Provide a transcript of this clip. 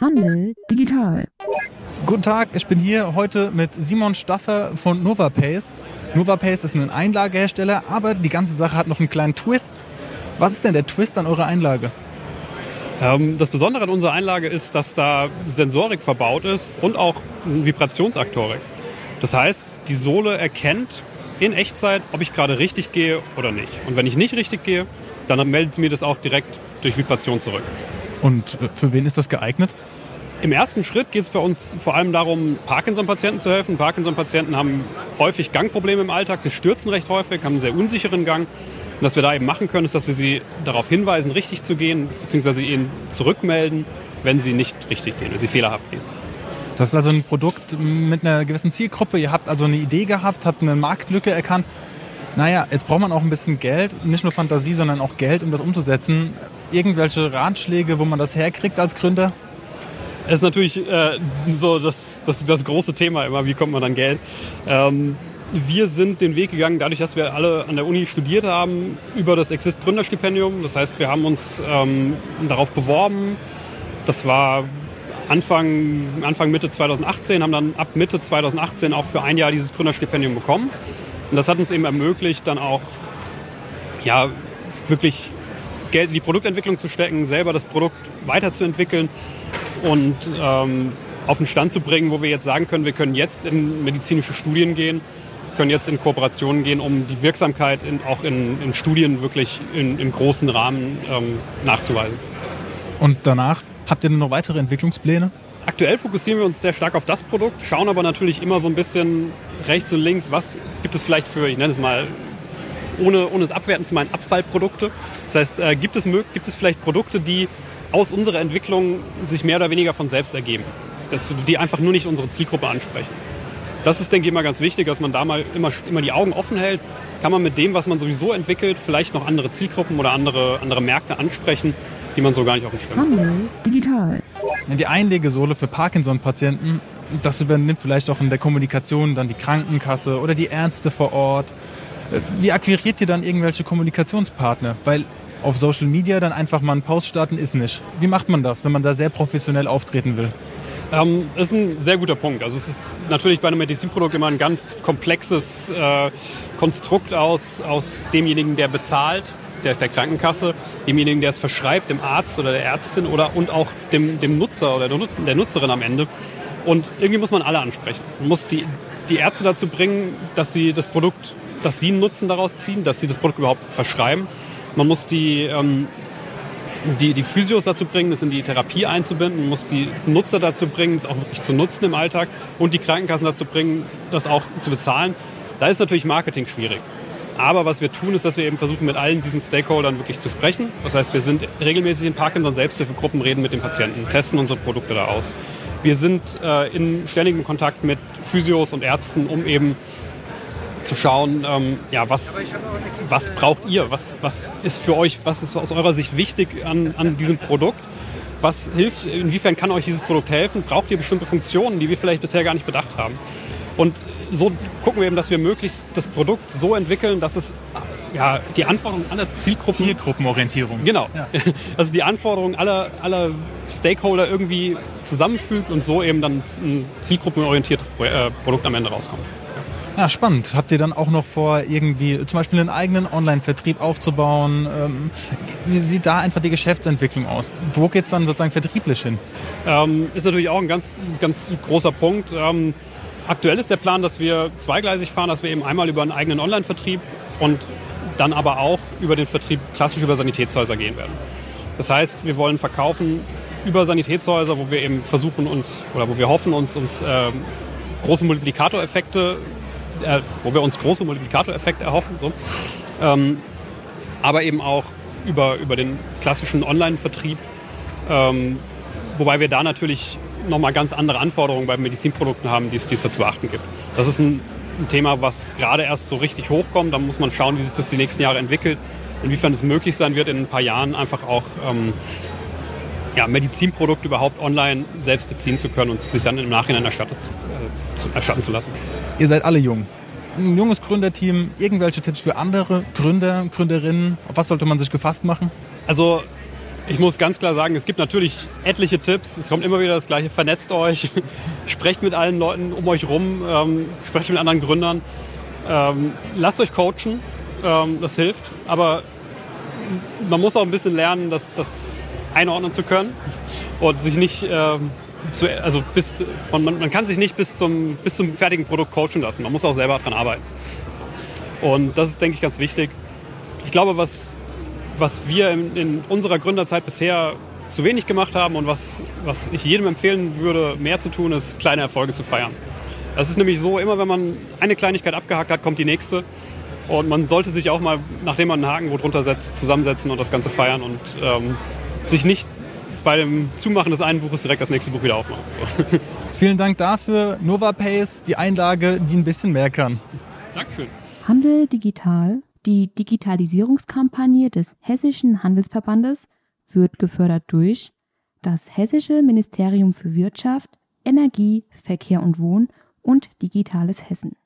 Handel digital. Guten Tag, ich bin hier heute mit Simon Staffer von NovaPace. NovaPace ist ein Einlagehersteller, aber die ganze Sache hat noch einen kleinen Twist. Was ist denn der Twist an eurer Einlage? Ähm, das Besondere an unserer Einlage ist, dass da Sensorik verbaut ist und auch Vibrationsaktorik. Das heißt, die Sohle erkennt in Echtzeit, ob ich gerade richtig gehe oder nicht. Und wenn ich nicht richtig gehe, dann meldet sie mir das auch direkt durch Vibration zurück. Und äh, für wen ist das geeignet? Im ersten Schritt geht es bei uns vor allem darum, Parkinson-Patienten zu helfen. Parkinson-Patienten haben häufig Gangprobleme im Alltag. Sie stürzen recht häufig, haben einen sehr unsicheren Gang. Und was wir da eben machen können, ist, dass wir sie darauf hinweisen, richtig zu gehen, beziehungsweise ihnen zurückmelden, wenn sie nicht richtig gehen, wenn sie fehlerhaft gehen. Das ist also ein Produkt mit einer gewissen Zielgruppe. Ihr habt also eine Idee gehabt, habt eine Marktlücke erkannt. Naja, jetzt braucht man auch ein bisschen Geld, nicht nur Fantasie, sondern auch Geld, um das umzusetzen. Irgendwelche Ratschläge, wo man das herkriegt als Gründer? Es ist natürlich äh, so das, das, das, große Thema immer, wie kommt man an Geld. Ähm, wir sind den Weg gegangen, dadurch, dass wir alle an der Uni studiert haben, über das Exist Gründerstipendium. Das heißt, wir haben uns ähm, darauf beworben. Das war Anfang, Anfang Mitte 2018, haben dann ab Mitte 2018 auch für ein Jahr dieses Gründerstipendium bekommen. Und das hat uns eben ermöglicht, dann auch ja, wirklich Geld in die Produktentwicklung zu stecken, selber das Produkt weiterzuentwickeln und ähm, auf den Stand zu bringen, wo wir jetzt sagen können, wir können jetzt in medizinische Studien gehen, können jetzt in Kooperationen gehen, um die Wirksamkeit in, auch in, in, Studien wirklich in, im großen Rahmen ähm, nachzuweisen. Und danach habt ihr noch weitere Entwicklungspläne? Aktuell fokussieren wir uns sehr stark auf das Produkt, schauen aber natürlich immer so ein bisschen rechts und links, was gibt es vielleicht für, ich nenne es mal, ohne, ohne es abwerten zu meinen, Abfallprodukte. Das heißt, äh, gibt, es, gibt es vielleicht Produkte, die aus unserer Entwicklung sich mehr oder weniger von selbst ergeben, dass die einfach nur nicht unsere Zielgruppe ansprechen. Das ist, denke ich, immer ganz wichtig, dass man da mal immer, immer die Augen offen hält. Kann man mit dem, was man sowieso entwickelt, vielleicht noch andere Zielgruppen oder andere, andere Märkte ansprechen, die man so gar nicht auf dem Schirm hat. Digital. Die Einlegesohle für Parkinson-Patienten, das übernimmt vielleicht auch in der Kommunikation dann die Krankenkasse oder die Ärzte vor Ort. Wie akquiriert ihr dann irgendwelche Kommunikationspartner? Weil auf Social Media dann einfach mal einen Post starten ist nicht. Wie macht man das, wenn man da sehr professionell auftreten will? Ähm, ist ein sehr guter Punkt. Also es ist natürlich bei einem Medizinprodukt immer ein ganz komplexes äh, Konstrukt aus, aus demjenigen, der bezahlt, der, der Krankenkasse, demjenigen, der es verschreibt, dem Arzt oder der Ärztin oder und auch dem, dem Nutzer oder der, Nutzerin am Ende. Und irgendwie muss man alle ansprechen. Man muss die, die Ärzte dazu bringen, dass sie das Produkt, dass sie einen Nutzen daraus ziehen, dass sie das Produkt überhaupt verschreiben. Man muss die, ähm, die, die Physios dazu bringen, das in die Therapie einzubinden. Man muss die Nutzer dazu bringen, das auch wirklich zu nutzen im Alltag. Und die Krankenkassen dazu bringen, das auch zu bezahlen. Da ist natürlich Marketing schwierig. Aber was wir tun, ist, dass wir eben versuchen, mit allen diesen Stakeholdern wirklich zu sprechen. Das heißt, wir sind regelmäßig in Parkinson-Selbsthilfegruppen, reden mit den Patienten, testen unsere Produkte da aus. Wir sind äh, in ständigem Kontakt mit Physios und Ärzten, um eben zu schauen, ähm, ja, was, was braucht ihr? Was, was ist für euch, was ist aus eurer Sicht wichtig an, an diesem Produkt? Was hilft, inwiefern kann euch dieses Produkt helfen? Braucht ihr bestimmte Funktionen, die wir vielleicht bisher gar nicht bedacht haben? Und so gucken wir eben, dass wir möglichst das Produkt so entwickeln, dass es ja, die Anforderungen aller Zielgruppen. Zielgruppenorientierung. Genau. Ja. Also die Anforderungen aller, aller Stakeholder irgendwie zusammenfügt und so eben dann ein zielgruppenorientiertes äh, Produkt am Ende rauskommt. Ja, spannend. Habt ihr dann auch noch vor, irgendwie zum Beispiel einen eigenen Online-Vertrieb aufzubauen? Ähm, wie sieht da einfach die Geschäftsentwicklung aus? Wo geht es dann sozusagen vertrieblich hin? Ähm, ist natürlich auch ein ganz, ganz großer Punkt. Ähm, Aktuell ist der Plan, dass wir zweigleisig fahren, dass wir eben einmal über einen eigenen Online-Vertrieb und dann aber auch über den Vertrieb klassisch über Sanitätshäuser gehen werden. Das heißt, wir wollen verkaufen über Sanitätshäuser, wo wir eben versuchen uns oder wo wir hoffen uns, uns äh, große Multiplikatoreffekte, äh, wo wir uns große Multiplikatoreffekte erhoffen, so. ähm, aber eben auch über, über den klassischen Online-Vertrieb, ähm, wobei wir da natürlich nochmal ganz andere Anforderungen bei Medizinprodukten haben, die es, da zu beachten gibt. Das ist ein, ein Thema, was gerade erst so richtig hochkommt. Da muss man schauen, wie sich das die nächsten Jahre entwickelt. Inwiefern es möglich sein wird, in ein paar Jahren einfach auch ähm, ja, Medizinprodukte überhaupt online selbst beziehen zu können und sich dann im Nachhinein erstatten zu, äh, erstatten zu lassen. Ihr seid alle jung. Ein junges Gründerteam. Irgendwelche Tipps für andere Gründer, Gründerinnen? Auf was sollte man sich gefasst machen? Also Ich muss ganz klar sagen, es gibt natürlich etliche Tipps. Es kommt immer wieder das Gleiche. Vernetzt euch, sprecht mit allen Leuten um euch rum, ähm, sprecht mit anderen Gründern. Ähm, lasst euch coachen, ähm, das hilft. Aber man muss auch ein bisschen lernen, das, das einordnen zu können und sich nicht ähm, zu, also bis, man, man kann sich nicht bis zum, bis zum fertigen Produkt coachen lassen. Man muss auch selber daran arbeiten. Und das ist, denke ich, ganz wichtig. Ich glaube, was, was wir in, in unserer Gründerzeit bisher zu wenig gemacht haben und was, was ich jedem empfehlen würde, mehr zu tun, ist kleine Erfolge zu feiern. Das ist nämlich so, immer wenn man eine Kleinigkeit abgehakt hat, kommt die nächste. Und man sollte sich auch mal, nachdem man einen Haken wo drunter setzt, zusammensetzen und das Ganze feiern und ähm, sich nicht bei dem Zumachen des einen Buches direkt das nächste Buch wieder aufmachen. So. Vielen Dank dafür. NovaPace, die Einlage, die ein bisschen mehr kann. Dankeschön. Handel digital. Die Digitalisierungskampagne des Hessischen Handelsverbandes wird gefördert durch das Hessische Ministerium für Wirtschaft, Energie, Verkehr und Wohn und Digitales Hessen.